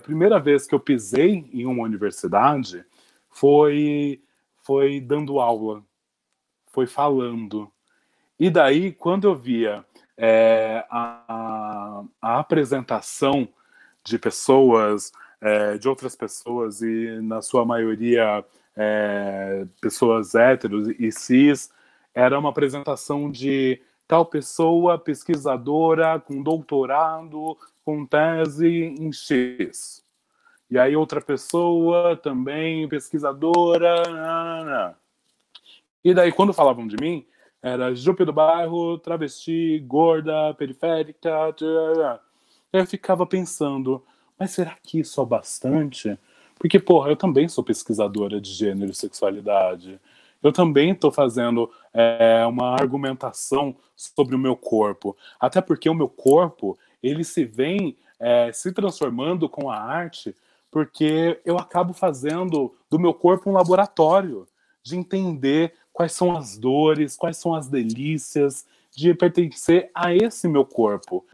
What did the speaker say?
primeira vez que eu pisei em uma universidade foi, foi dando aula, foi falando. E daí, quando eu via é, a, a, apresentação de pessoas, é, de outras pessoas, e na sua maioria é, pessoas héteros e cis, era uma apresentação de tal pessoa pesquisadora com doutorado, com tese em X. E aí outra pessoa também pesquisadora. E daí quando falavam de mim, era Jupe do bairro, travesti, gorda, periférica. Eu ficava pensando, mas será que isso é bastante? Porque, porra, eu também sou pesquisadora de gênero e sexualidade eu também estou fazendo é, uma argumentação sobre o meu corpo. Até porque o meu corpo, ele se vem é, se transformando com a arte, porque eu acabo fazendo do meu corpo um laboratório de entender quais são as dores, quais são as delícias de pertencer a esse meu corpo.